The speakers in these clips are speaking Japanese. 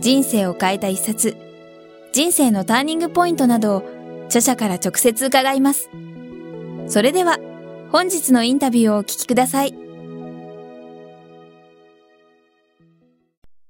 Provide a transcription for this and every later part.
人生を変えた一冊、人生のターニングポイントなどを著者から直接伺います。それでは、本日のインタビューをお聞きください。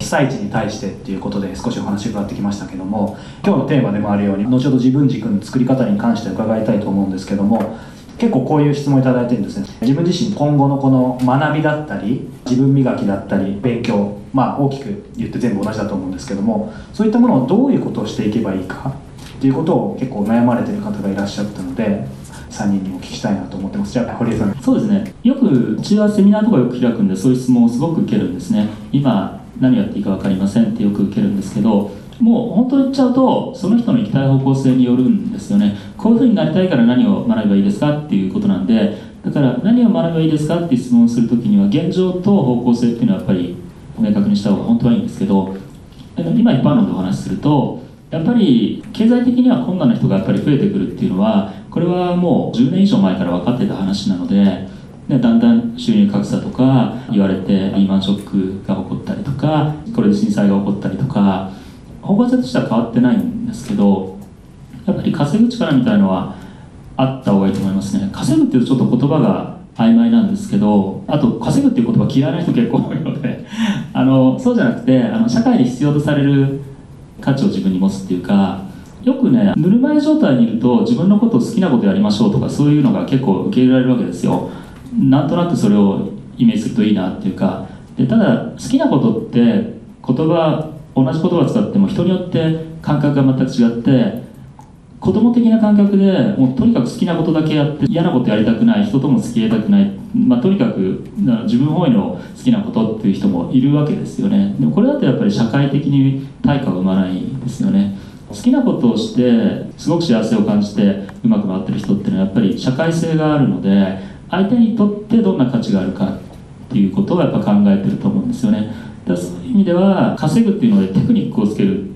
被災地に対してっていうことで少しお話伺ってきましたけども今日のテーマでもあるように後ほど自分軸の作り方に関して伺いたいと思うんですけども結構こういう質問いただいてるんですね。自分自身今後のこの学びだったり自分磨きだったり勉強まあ大きく言って全部同じだと思うんですけどもそういったものをどういうことをしていけばいいかっていうことを結構悩まれてる方がいらっしゃったので3人にも聞きしたいなと思ってます。じゃあ堀江さん。そうですね。よくうちはセミナーとかよく開くんでそういう質問をすごく受けるんですね。今何やっていいか分かりませんってよく受けるんですけどもう本当に言っちゃうとその人の行きたい方向性によるんですよね。こういうふうになりたいから何を学べばいいですかっていうことなんでだから何を学べばいいですかって質問するときには現状と方向性っていうのはやっぱり明確にした方が本当はいいんですけど今一般論でお話しするとやっぱり経済的には困難な人がやっぱり増えてくるっていうのはこれはもう10年以上前から分かってた話なのででだんだん収入格差とか言われてリーマンショックが起こったりとかこれで震災が起こったりとか方向性としては変わってないんですけどやっぱり稼ぐ力みたいのはあった方がいいと思いますね。稼ぐっていうちょっと言葉が曖昧なんですけどあと稼ぐっていう言葉嫌いな人結構多いので あのそうじゃなくてあの社会で必要とされる価値を自分に持つっていうかよくねぬるま湯状態にいると自分のことを好きなことやりましょうとかそういうのが結構受け入れられるわけですよ。なんとなくそれをイメージするといいなっていうか。でただ好きなことって言葉同じ言葉を使っても人によって感覚が全く違って子供的な感覚でもうとにかく好きなことだけやって嫌なことやりたくない人とも付き合いたくない、まあ、とにかく自分本位の好きなことっていう人もいるわけですよね。でもこれだとやっぱり社会的に対価が生まないですよね。好きなことをしてすごく幸せを感じてうまく回ってる人っていうのはやっぱり社会性があるので相手にとってどんな価値があるかっていうことをやっぱ考えてると思うんですよね。だそういう意味では稼ぐっていうのでテクニックをつける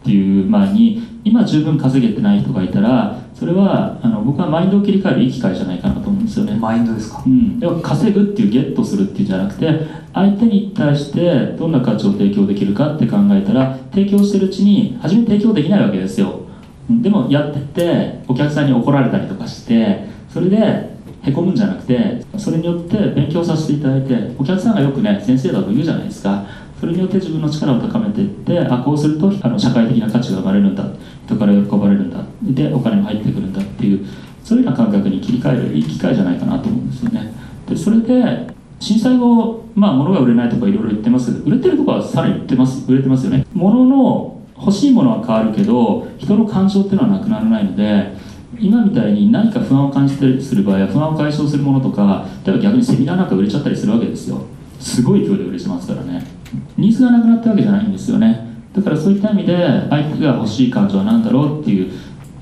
っていう前に今十分稼げてない人がいたらそれはあの僕はマインドを切り替えるいい機会じゃないかなと思うんですよね。マインドですか、うん、でも稼ぐっていうゲットするっていうんじゃなくて相手に対してどんな価値を提供できるかって考えたら提供してるうちに初め提供できないわけですよ。でもやってってお客さんに怒られたりとかしてそれでへこむんじゃなくてそれによって勉強させていただいてお客さんがよくね先生だと言うじゃないですか。それによって自分の力を高めていってあこうするとあの社会的な価値が生まれるんだ。人から喜ばれるんだ。でお金も入ってくるんだっていうそういうような感覚に切り替えるいい機会じゃないかなと思うんですよね。でそれで震災後、まあ、物が売れないとかいろいろ言ってますけど売れてるとこはさらに売ってます売れてますよね。物の欲しいものは変わるけど人の感情っていうのはなくならないので今みたいに何か不安を感じたりする場合は不安を解消するものとか例えば逆にセミナーなんか売れちゃったりするわけですよ。すごい勢いで売れてますからねニーズがなくなったわけじゃないんですよね。だからそういった意味で相手が欲しい感情は何だろうっていう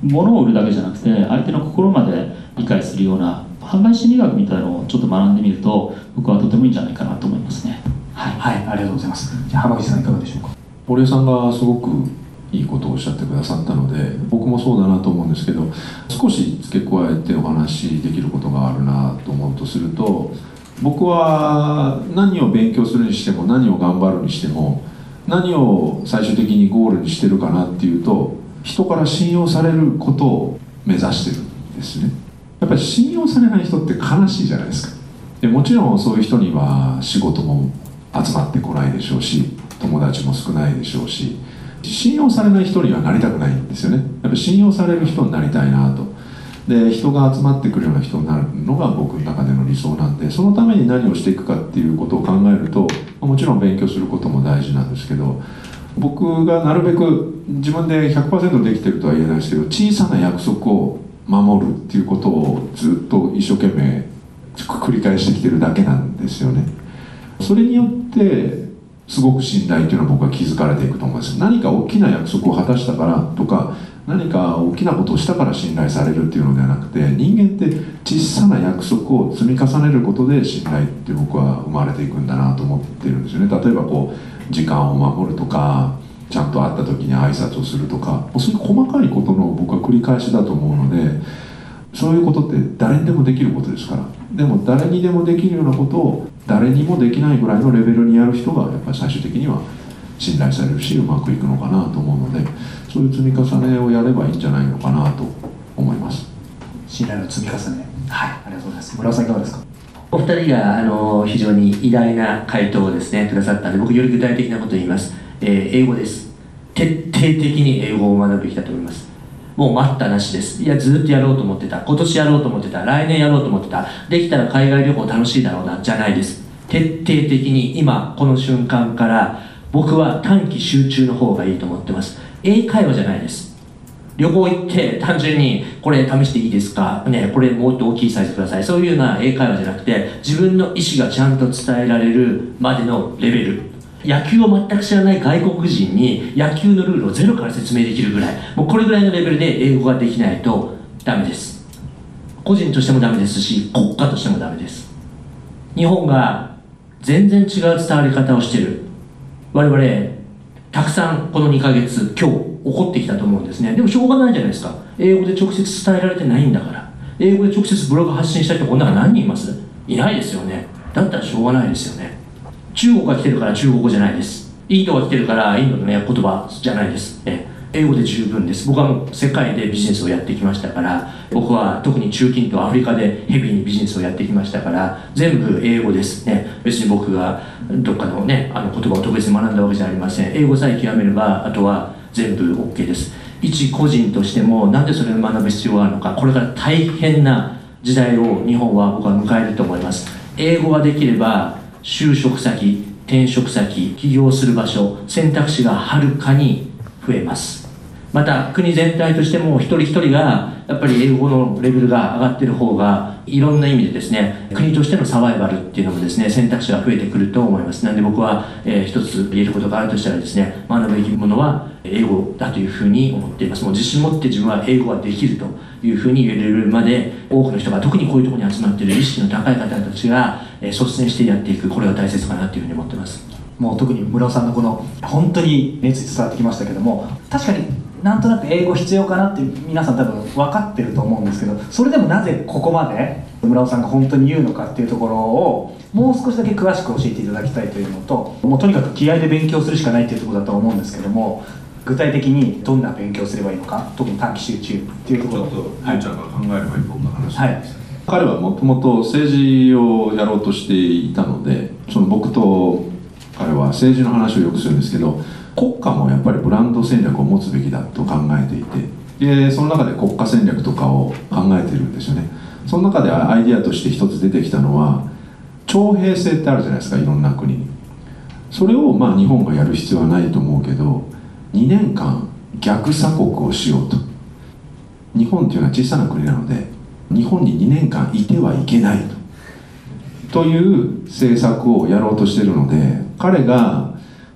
ものを売るだけじゃなくて相手の心まで理解するような販売心理学みたいなのをちょっと学んでみると僕はとてもいいんじゃないかなと思いますね。はい、はい、ありがとうございます。じゃあ浜口さんいかがでしょうか？堀江さんがすごくいいことをおっしゃってくださったので僕もそうだなと思うんですけど少し付け加えてお話しできることがあるなと思うとすると僕は何を勉強するにしても何を頑張るにしても何を最終的にゴールにしてるかなっていうと人から信用されることを目指してるんですね。やっぱり信用されない人って悲しいじゃないですか。でもちろんそういう人には仕事も集まってこないでしょうし友達も少ないでしょうし信用されない人にはなりたくないんですよね。やっぱ信用される人になりたいなと。で人が集まってくるような人になるのが僕の中での理想なんでそのために何をしていくかっていうことを考えるともちろん勉強することも大事なんですけど僕がなるべく自分で100%できてるとは言えないですけど小さな約束を守るっていうことをずっと一生懸命繰り返してきてるだけなんですよね。それによってすごく信頼っていうのは僕は築かれていくと思うんです。何か大きな約束を果たしたからとか何か大きなことをしたから信頼されるっていうのではなくて人間って小さな約束を積み重ねることで信頼って僕は生まれていくんだなと思ってるんですよね。例えばこう時間を守るとかちゃんと会った時に挨拶をするとかそういう細かいことの僕は繰り返しだと思うのでそういうことって誰にでもできることですから。でも誰にでもできるようなことを誰にもできないぐらいのレベルにやる人がやっぱり最終的には信頼されるしうまくいくのかなと思うのでそういう積み重ねをやればいいんじゃないのかなと思います。信頼の積み重ね。はい。ありがとうございます。村尾さんいかがですか？お二人があの非常に偉大な回答をですねくださったので僕より具体的なことを言います、えー英語です。徹底的に英語を学ぶべきだと思いますもう待ったなしです。いやずっとやろうと思ってた。今年やろうと思ってた。来年やろうと思ってた。できたら海外旅行楽しいだろうな。じゃないです。徹底的に今この瞬間から僕は短期集中の方がいいと思ってます。英会話じゃないです。旅行行って単純にこれ試していいですか？ねこれもっと大きいサイズください。そういうような英会話じゃなくて自分の意思がちゃんと伝えられるまでのレベル。野球を全く知らない外国人に野球のルールをゼロから説明できるぐらいもうこれぐらいのレベルで英語ができないとダメです。個人としてもダメですし国家としてもダメです。日本が全然違う伝わり方をしてる。我々たくさんこの2ヶ月今日起こってきたと思うんですね。でもしょうがないじゃないですか。英語で直接伝えられてないんだから。英語で直接ブログ発信した人こんなの何人います？いないですよね。だったらしょうがないですよね。中国が来てるから中国語じゃないです。インドが来てるからインドの、ね、言葉じゃないです。え英語で十分です。僕はもう世界でビジネスをやってきましたから僕は特に中近東アフリカでヘビーにビジネスをやってきましたから全部英語です。ね。別に僕がどっかのねあの言葉を特別に学んだわけじゃありません。英語さえ極めればあとは全部 OK です。一個人としてもなんでそれを学ぶ必要があるのか。これから大変な時代を日本は僕は迎えると思います。英語ができれば就職先転職先起業する場所選択肢がはるかに増えます。また国全体としても一人一人がやっぱり英語のレベルが上がってる方がいろんな意味でですね国としてのサバイバルっていうのもですね選択肢が増えてくると思います。なんで僕は、えー一つ言えることがあるとしたらですね学ぶべきものは英語だというふうに思っています。もう自信持って自分は英語ができるというふうに言えるまで多くの人が特にこういうところに集まっている意識の高い方たちが、えー率先してやっていく。これが大切かなというふうに思ってます。もう特に村尾さんのこの本当に熱意伝わってきましたけども確かになんとなく英語必要かなって皆さん多分分かってると思うんですけどそれでもなぜここまで村尾さんが本当に言うのかっていうところをもう少しだけ詳しく教えていただきたいというのともうとにかく気合で勉強するしかないっていうところだと思うんですけども具体的にどんな勉強をすればいいのか特に短期集中っていうところ。ちょっとゆうちゃんが考えればいい僕の話はい。彼はもともと政治をやろうとしていたのでその僕と彼は政治の話をよくするんですけど国家もやっぱりブランド戦略を持つべきだと考えていてでその中で国家戦略とかを考えてるんですよね。その中でアイデアとして一つ出てきたのは徴兵制ってあるじゃないですかいろんな国。にそれをまあ日本がやる必要はないと思うけど2年間逆鎖国をしようと。日本っていうのは小さな国なので日本に2年間いてはいけないと。という政策をやろうとしてるので彼が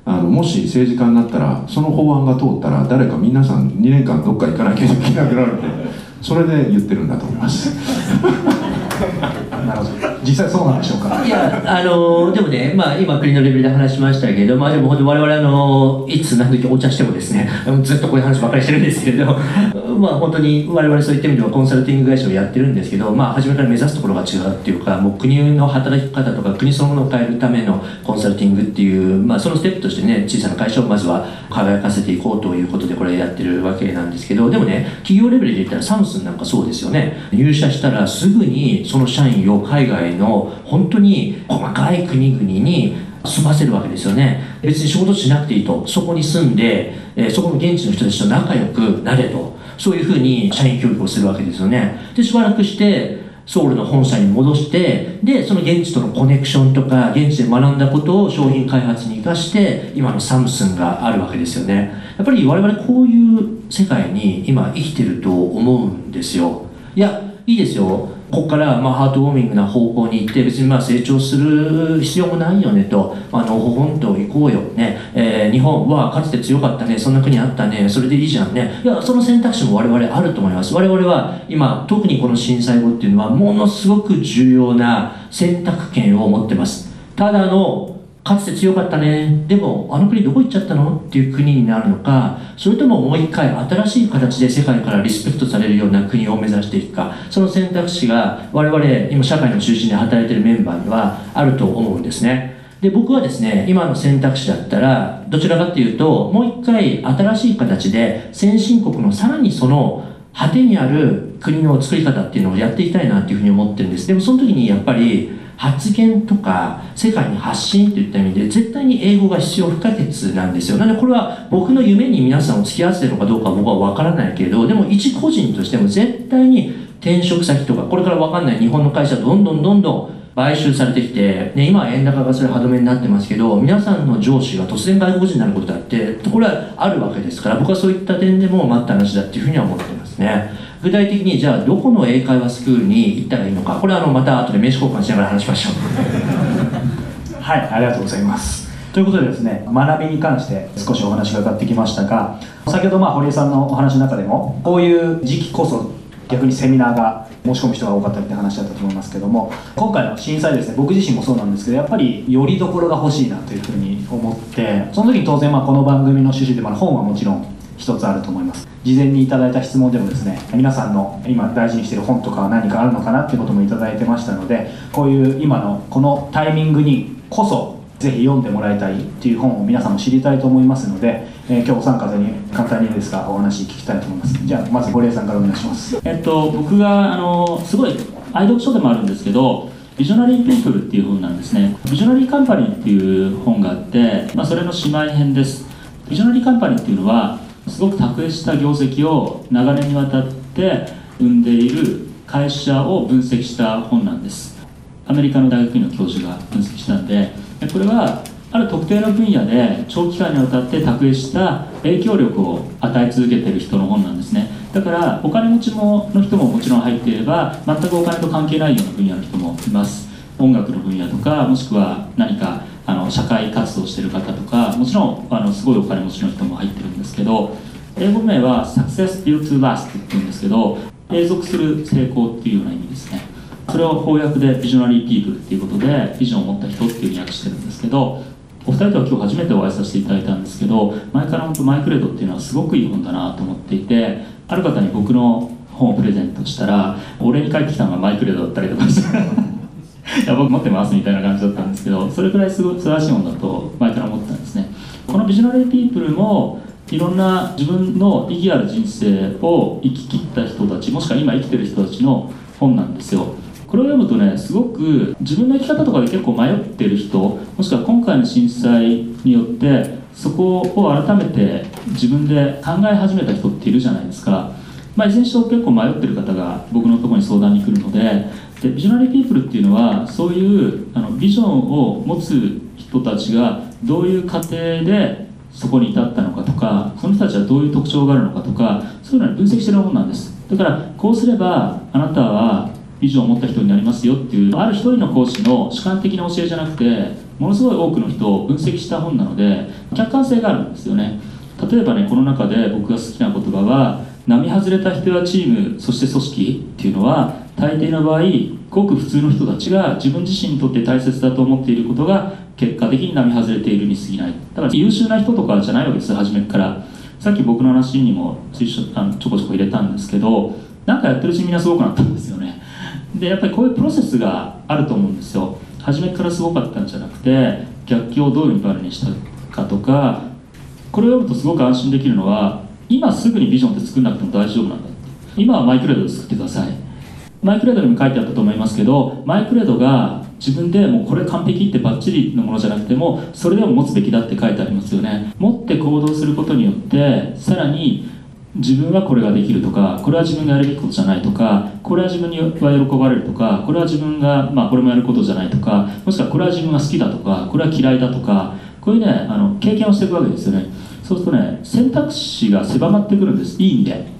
あのもし政治家になったらその法案が通ったら誰か皆さん2年間どっか行かなきゃいけなくなるんでそれで言ってるんだと思います。なるほど。実際そうなんでしょうか？いや、あのでもね、まあ、今、国のレベルで話しましたけど、まあ、でも本当、我々あのいつ何時お茶してもですね、ずっとこういう話ばっかりしてるんですけれど、まあ、本当に我々そういった意味ではコンサルティング会社をやってるんですけど、まあ、初めから目指すところが違うっていうか、もう国の働き方とか、国そのものを変えるためのコンサルティングっていう、まあ、そのステップとしてね、小さな会社をまずは輝かせていこうということで、これやってるわけなんですけど、でもね、企業レベルで言ったら、サムスンなんかそうですよね、入社したらすぐにその社員を海外の本当に細かい国々に住ませるわけですよね。別に仕事しなくていいと。そこに住んで、えーそこの現地の人たちと仲良くなれと。そういうふうに社員教育をするわけですよね。でしばらくしてソウルの本社に戻してでその現地とのコネクションとか現地で学んだことを商品開発に生かして今のサムスンがあるわけですよね。やっぱり我々こういう世界に今生きてると思うんですよ。いやいいですよ。ここからまあハートウォーミングな方向に行って別にまあ成長する必要もないよねとあのほほんと行こうよね、えー日本はかつて強かったねそんな国あったねそれでいいじゃんね。いやその選択肢も我々あると思います。我々は今特にこの震災後っていうのはものすごく重要な選択権を持ってます。ただのかつて強かったね。でもあの国どこ行っちゃったの？っていう国になるのかそれとももう一回新しい形で世界からリスペクトされるような国を目指していくか。その選択肢が我々今社会の中心で働いているメンバーにはあると思うんですね。で僕はですね今の選択肢だったらどちらかっていうともう一回新しい形で先進国のさらにその果てにある国の作り方っていうのをやっていきたいなっていうふうに思ってるんです。でもその時にやっぱり発言とか世界に発信といった意味で絶対に英語が必要不可欠なんですよ。なのでこれは僕の夢に皆さんを付き合わせてるのかどうか僕は分からないけれどでも一個人としても絶対に転職先とかこれから分かんない日本の会社どんどんどんどん買収されてきて、ね、今は円高がそれ歯止めになってますけど皆さんの上司が突然外国人になることだってこれはあるわけですから僕はそういった点でも待った話だっていうふうには思ってますね。具体的にじゃあどこの英会話スクールに行ったらいいのかこれはあのまた後で名刺交換しながら話しましょうはい、ありがとうございます。ということでですね、学びに関して少しお話が伺ってきましたが、先ほどまあ堀江さんのお話の中でも、こういう時期こそ逆にセミナーが申し込む人が多かったりって話だったと思いますけども、今回の震災ですね、僕自身もそうなんですけど、やっぱりよりどころが欲しいなというふうに思って、その時に当然まあこの番組の趣旨で、まあ、本はもちろん一つあると思います。事前にいただいた質問でもですね皆さんの今大事にしてる本とかは何かあるのかなってこともいただいてましたのでこういう今のこのタイミングにこそぜひ読んでもらいたいっていう本を皆さんも知りたいと思いますので、えー今日お三方に簡単にですがお話聞きたいと思います。じゃあまず堀江さんからお願いします。えっと、僕があのすごい愛読書でもあるんですけど「ビジョナリー・ピープル」っていう本なんですね。ビジョナリー・カンパニーっていう本があって、まあ、それの姉妹編です。ビジョナリー・カンパニーっていうのはすごく卓越した業績を長年にわたって生んでいる会社を分析した本なんです。アメリカの大学院の教授が分析したんでこれはある特定の分野で長期間にわたって卓越した影響力を与え続けている人の本なんですね。だからお金持ちもの人ももちろん入っていれば全くお金と関係ないような分野の人もいます。音楽の分野とかもしくは何かの社会活動してる方とかもちろんあのすごいお金持ちの人も入ってるんですけど英語名は Success Built to Last っていうんですけど永続する成功っていうような意味ですね。それを翻訳でビジョナリーピープルっていうことでビジョンを持った人っていうふうに訳してるんですけどお二人とは今日初めてお会いさせていただいたんですけど前から本当マイクレードっていうのはすごくいい本だなと思っていてある方に僕の本をプレゼントしたら俺に返ってきたのがマイクレードだったりとかして。いや僕持ってますみたいな感じだったんですけどそれくらいすごい素晴らしい本だと前から思ってたんですね。このビジョナリーピープルもいろんな自分の意義ある人生を生き切った人たちもしくは今生きてる人たちの本なんですよ。これを読むとねすごく自分の生き方とかで結構迷ってる人もしくは今回の震災によってそこを改めて自分で考え始めた人っているじゃないですか、まあ、いずれにしろ結構迷ってる方が僕のところに相談に来るのででビジョナリーピープルっていうのはそういうあのビジョンを持つ人たちがどういう過程でそこに至ったのかとかその人たちはどういう特徴があるのかとかそういうのを分析してるものなんです。だからこうすればあなたはビジョンを持った人になりますよっていうある一人の講師の主観的な教えじゃなくてものすごい多くの人を分析した本なので客観性があるんですよね。例えばねこの中で僕が好きな言葉は並外れた人やチームそして組織っていうのは大抵の場合ごく普通の人たちが自分自身にとって大切だと思っていることが結果的に並外れているに過ぎない。だから優秀な人とかじゃないわけです初めから。さっき僕の話にもあのちょこちょこ入れたんですけどなんかやってるうちにみんなすごくなったんですよね。でやっぱりこういうプロセスがあると思うんですよ。初めからすごかったんじゃなくて逆境をどういうふうにしたかとかこれを読むとすごく安心できるのは今すぐにビジョンって作んなくても大丈夫なんだって。今はマイクレードで作ってください。マイクレードにも書いてあったと思いますけどマイクレードが自分でもうこれ完璧ってバッチリのものじゃなくてもそれでも持つべきだって書いてありますよね。持って行動することによってさらに自分はこれができるとかこれは自分がやるべきことじゃないとかこれは自分には喜ばれるとかこれは自分が、まあ、これもやることじゃないとかもしくはこれは自分が好きだとかこれは嫌いだとかこういうねあの経験をしていくわけですよね。そうするとね選択肢が狭まってくるんです。いい意味で。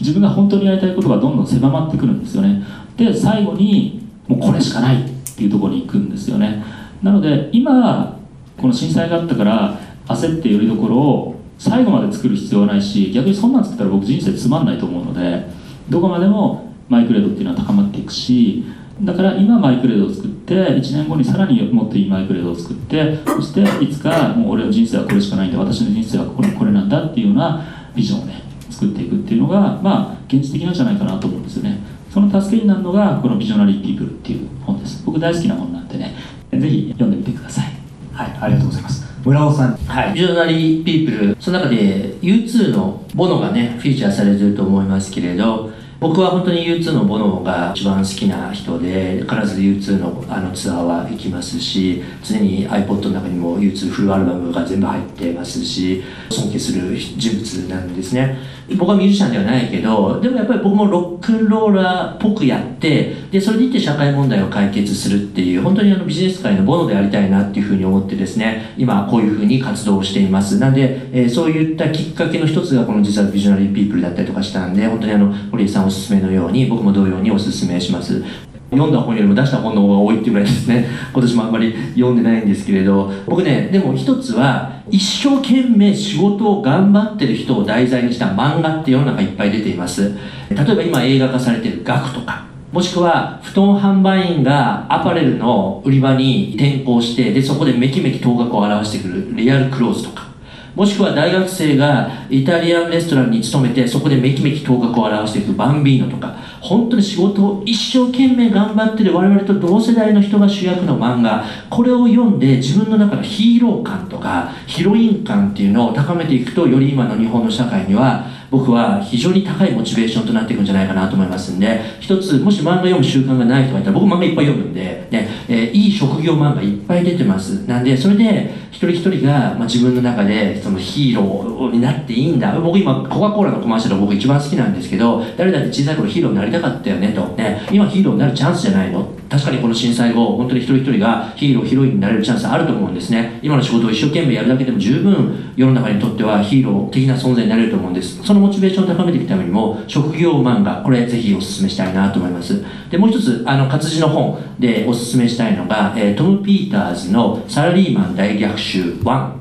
自分が本当にやりたいことがどんどん狭まってくるんですよね。で最後にもうこれしかないっていうところに行くんですよね。なので今この震災があったから焦ってよりどころを最後まで作る必要はないし逆にそんなん作ったら僕人生つまんないと思うのでどこまでもマイクレードっていうのは高まっていくしだから今マイクレードを作って1年後にさらにもっといいマイクレードを作ってそしていつかもう俺の人生はこれしかないんだ私の人生はこれこれなんだっていうようなビジョンをね作っていくっていうのがまあ現実的なんじゃないかなと思うんですよね。その助けになるのがこの「ビジョナリー・ピープル」っていう本です。僕大好きな本なんでねぜひ読んでみてください。はいありがとうございます。村尾さん。はい、ビジョナリーピープル、その中で U2 のボノがね、フィーチャーされてると思いますけれど、僕は本当に U2 のボノが一番好きな人で、必ず U2 のあのツアーは行きますし、常に iPod の中にも U2 フルアルバムが全部入ってますし、尊敬する人物なんですね。僕はミュージシャンではないけど、でもやっぱり僕もロックンローラーっぽくやって、で、それでいって社会問題を解決するっていう、本当にあのビジネス界のボノでありたいなっていうふうに思ってですね、今こういうふうに活動をしています。なんで、えーそういったきっかけの一つがこの実はビジュアリーピープルだったりとかしたんで、本当にあの、堀江さんおすすめのように、僕も同様におすすめします。読んだ本よりも出した本の方が多いっていうぐらいですね。今年もあんまり読んでないんですけれど。僕ねでも一つは一生懸命仕事を頑張ってる人を題材にした漫画って世の中いっぱい出ています。例えば今映画化されてる「ガク」とか。もしくは布団販売員がアパレルの売り場に転校してでそこでめきめき頭角を現してくるリアルクローズとか。もしくは大学生がイタリアンレストランに勤めてそこでめきめき頭角を現していくバンビーノとか本当に仕事を一生懸命頑張ってる我々と同世代の人が主役の漫画これを読んで自分の中のヒーロー感とかヒロイン感っていうのを高めていくとより今の日本の社会には僕は非常に高いモチベーションとなっていくんじゃないかなと思いますんで一つもし漫画読む習慣がない人がいたら僕漫画いっぱい読むんで、ねえーいい職業漫画いっぱい出てます。なんでそれで一人一人が、まあ、自分の中でそのヒーローになっていいんだ。僕今コカ・コーラのコマーシャル僕一番好きなんですけど誰だって小さい頃ヒーローになりたかったよねと、ね、今ヒーローになるチャンスじゃないの？確かにこの震災後本当に一人一人がヒーローヒロインになれるチャンスあると思うんですね。今の仕事を一生懸命やるだけでも十分世の中にとってはヒーロー的な存在になれると思うんです。そのモチベーションを高めていくためにも職業漫画これぜひお勧めしたいなと思います。でもう一つあの活字の本でおすすめしたいのが、えートム・ピーターズの「サラリーマン大逆襲1」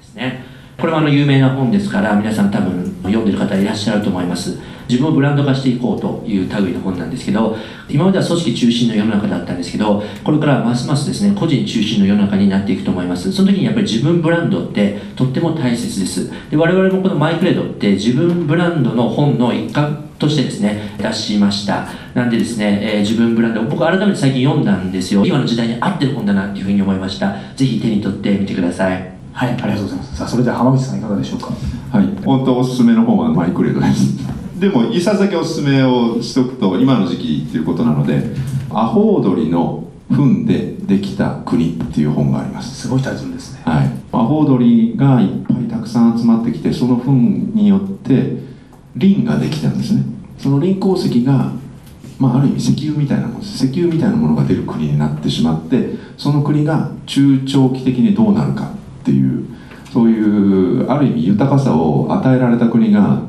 ですね。これはあの有名な本ですから皆さん多分読んでる方いらっしゃると思います。自分をブランド化していこうという類の本なんですけど今までは組織中心の世の中だったんですけどこれからはますますですね個人中心の世の中になっていくと思います。その時にやっぱり自分ブランドってとっても大切です。で我々もこのマイクレードって自分ブランドの本の一環としてですね出しました。なんでですね、えー自分ブランド僕改めて最近読んだんですよ。今の時代に合ってる本だなっていうふうに思いました。ぜひ手に取ってみてください。はいありがとうございます。さあそれでは浜口さんいかがでしょうか？はい、本当おすすめの本はマイクレードです。でも一冊だけおすすめをしとくと今の時期っていうことなので「アホウドリの糞でできた国」っていう本があります。すごいタイトルですね。はい、アホウドリがいっぱいたくさん集まってきてその糞によってリンができたんですね。そのリン鉱石が、まあ、ある意味石油みたいなもの石油みたいなものが出る国になってしまってその国が中長期的にどうなるかっていうそういうある意味豊かさを与えられた国が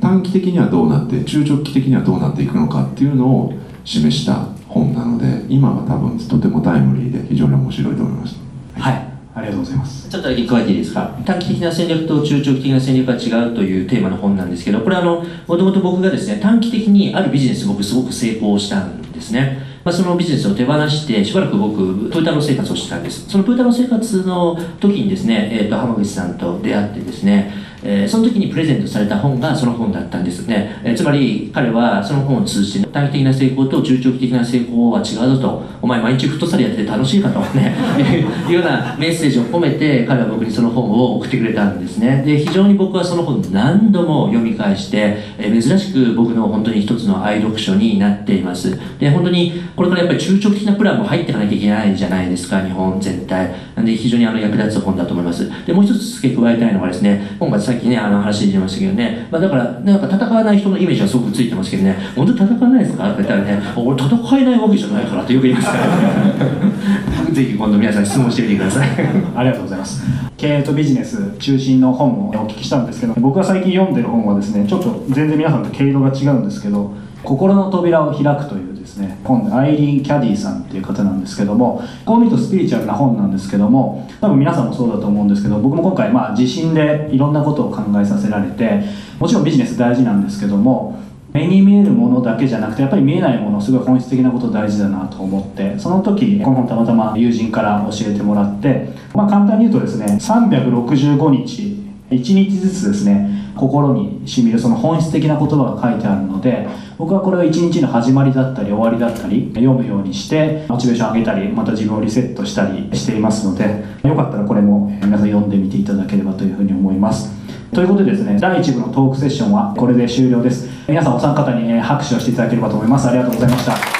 短期的にはどうなって中長期的にはどうなっていくのかっていうのを示した本なので今は多分とてもタイムリーで非常に面白いと思います。はい。ありがとうございます。ちょっとだけ加えていいですか？短期的な戦略と中長期的な戦略が違うというテーマの本なんですけどこれはあのもともと僕がですね短期的にあるビジネス僕すごく成功したんですね、まあ、そのビジネスを手放してしばらく僕トヨタの生活をしてたんです。そのトヨタの生活の時にですね、えー、と浜口さんと出会ってですねえーその時にプレゼントされた本がその本だったんですね、えーつまり彼はその本を通じて短期的な成功と中長期的な成功は違うぞとお前毎日フットサルやってて楽しいかとね いうようなメッセージを込めて彼は僕にその本を送ってくれたんですね。で非常に僕はその本何度も読み返して、えー珍しく僕の本当に一つの愛読書になっています。で本当にこれからやっぱり中長期的なプランも入っていかなきゃいけないじゃないですか日本全体。なんで非常にあの役立つ本だと思います。でもう一つ付け加えたいのがですね本がさっきねあの話に出ましたけどね、まあ、だからなんか戦わない人のイメージはすごくついてますけどね。本当に戦わないですか？って言ったらね俺戦えないわけじゃないからってよく言いますからね。ぜひ今度皆さん質問してみてください。ありがとうございます。経営とビジネス中心の本をお聞きしたんですけど僕が最近読んでる本はですねちょっと全然皆さんと毛色が違うんですけど「心の扉を開く」というですね本アイリーン・キャディさんっていう方なんですけどもこう見るとスピリチュアルな本なんですけども多分皆さんもそうだと思うんですけど僕も今回まあ自信でいろんなことを考えさせられてもちろんビジネス大事なんですけども目に見えるものだけじゃなくてやっぱり見えないものすごい本質的なこと大事だなと思ってその時この本たまたま友人から教えてもらってまあ簡単に言うとですね365日1日ずつですね心にしみるその本質的な言葉が書いてあるので僕はこれを一日の始まりだったり終わりだったり読むようにしてモチベーション上げたりまた自分をリセットしたりしていますのでよかったらこれも皆さん読んでみていただければというふうに思います。ということでですね第1部のトークセッションはこれで終了です。皆さんお三方に拍手をしていただければと思います。ありがとうございました。